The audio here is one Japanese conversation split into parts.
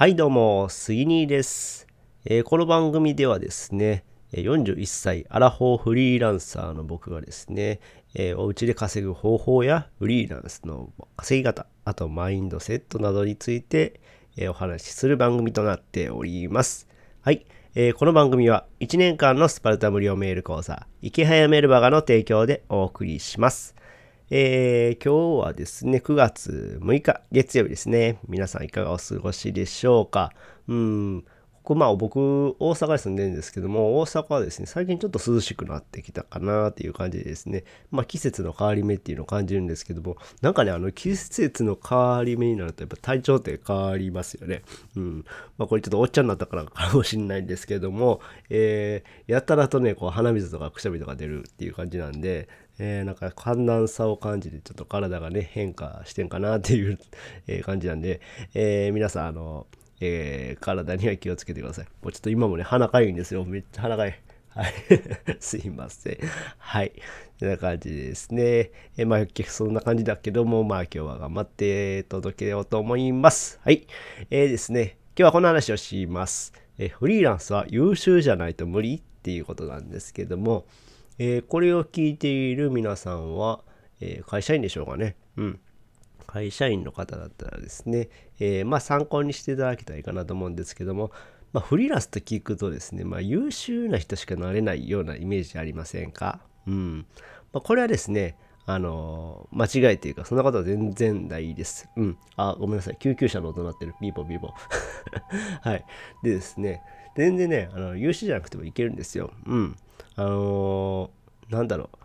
はいどうも、杉兄です、えーこの番組ではですね、41歳アラフォーフリーランサーの僕がですね、えーお家で稼ぐ方法やフリーランスの稼ぎ方、あとマインドセットなどについて、えーお話しする番組となっております。はい。えーこの番組は1年間のスパルタ無料メール講座、池早メルバガの提供でお送りします。えー今日はですね、9月6日、月曜日ですね。皆さんいかがお過ごしでしょうか？うん、ここまあ僕、大阪に住んでるんですけども、大阪はですね、最近ちょっと涼しくなってきたかなっていう感じでですね、まあ季節の変わり目っていうのを感じるんですけども、なんかね、あの季節の変わり目になるとやっぱ体調って変わりますよね。うん。まあこれちょっとおっちゃんになったからかもしれないんですけども、えーやたらとね、こう鼻水とかくしゃみとか出るっていう感じなんで、えーなんか寒暖差を感じてちょっと体がね変化してんかなっていう、感じなんで、えー皆さんあの、えー体には気をつけてください。もうちょっと今もね鼻かゆいんですよ。めっちゃ鼻かゆい。はい。すいません。はい。こんな感じですね。えーまあそんな感じだけどもまあ今日は頑張って届けようと思います。はい。えーですね。今日はこの話をします。えフリーランスは優秀じゃないと無理っていうことなんですけどもえこれを聞いている皆さんは、え会社員でしょうかね。うん。会社員の方だったらですね、えーまあ参考にしていただけたらいいかなと思うんですけども、まあ、フリーランスと聞くとですね、まあ、優秀な人しかなれないようなイメージありませんか？うん。まあ、これはですね、あの間違いというか、そんなことは全然ないです。うん。あ、ごめんなさい。救急車の音鳴ってる。ビーボービーボー。はい。でですね、全然ね、あの優秀じゃなくてもいけるんですよ。うん。あのーなんだろう。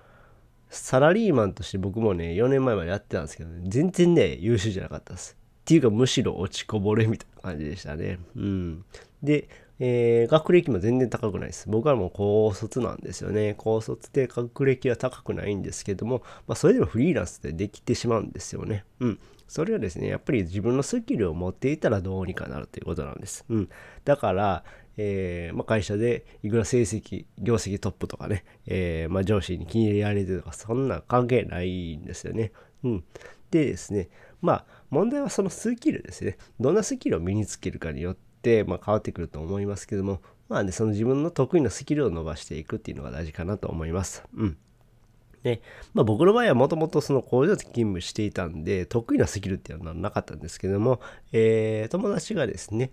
サラリーマンとして僕もね、4年前までやってたんですけど、ね、全然ね、優秀じゃなかったです。っていうか、むしろ落ちこぼれみたいな感じでしたね。うん。で、えー学歴も全然高くないです。僕はもう高卒なんですよね。高卒で学歴は高くないんですけども、まあ、それでもフリーランスでできてしまうんですよね。うん。それはですね、やっぱり自分のスキルを持っていたらどうにかなるということなんです。うん。だから、えーまあ、会社でいくら成績、業績トップとかね、えーまあ、上司に気に入られてるとか、そんな関係ないんですよね。うん。でですね、まあ、問題はそのスキルですね。どんなスキルを身につけるかによって、まあ、変わってくると思いますけども、まあね、その自分の得意なスキルを伸ばしていくっていうのが大事かなと思います。うん。で、まあ、僕の場合はもともとその工場で勤務していたんで、得意なスキルっていうのはなかったんですけども、えー友達がですね、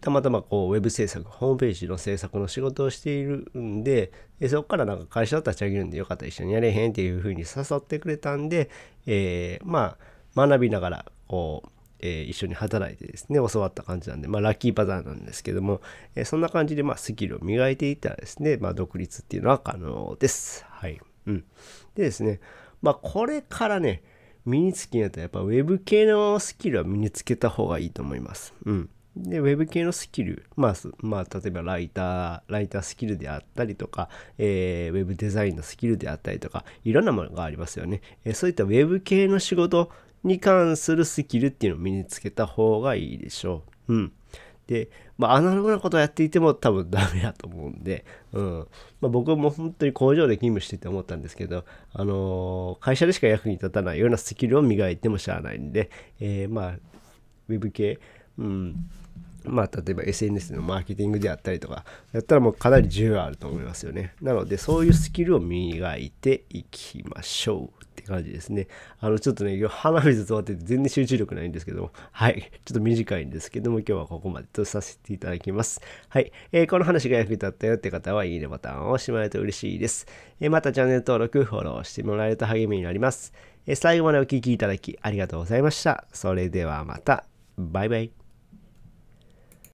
たまたまこうウェブ制作、ホームページの制作の仕事をしているんで、でそこからなんか会社を立ち上げるんでよかったら一緒にやれへんっていうふうに誘ってくれたんで、えーまあ学びながらこう、えー一緒に働いてですね、教わった感じなんで、まあラッキーパターンなんですけども、えーそんな感じでまあスキルを磨いていったらですね、まあ独立っていうのは可能です。はい。うん。でですね、まあこれからね、身につけるとやっぱウェブ系のスキルは身につけた方がいいと思います。うん。で、ウェブ系のスキル、まあ、まあ、例えばライター、ライタースキルであったりとか、えーウェブデザインのスキルであったりとか、いろんなものがありますよね。えーそういったウェブ系の仕事に関するスキルっていうのを身につけた方がいいでしょう。うん。で、まあ、アナログなことをやっていても多分ダメだと思うんで、うん。まあ、僕も本当に工場で勤務してて思ったんですけど、あのー会社でしか役に立たないようなスキルを磨いてもしゃあないんで、えーまあ、ウェブ系、うん。まあ、例えば SNS のマーケティングであったりとか、やったらもうかなり需要あると思いますよね。なので、そういうスキルを磨いていきましょうって感じですね。あの、ちょっとね、鼻水詰まってて全然集中力ないんですけども、はい。ちょっと短いんですけども、今日はここまでとさせていただきます。はい。えーこの話が役に立ったよって方は、いいねボタンを押してもらえると嬉しいです。えーまたチャンネル登録、フォローしてもらえると励みになります。え最後までお聴きいただきありがとうございました。それではまた。バイバイ。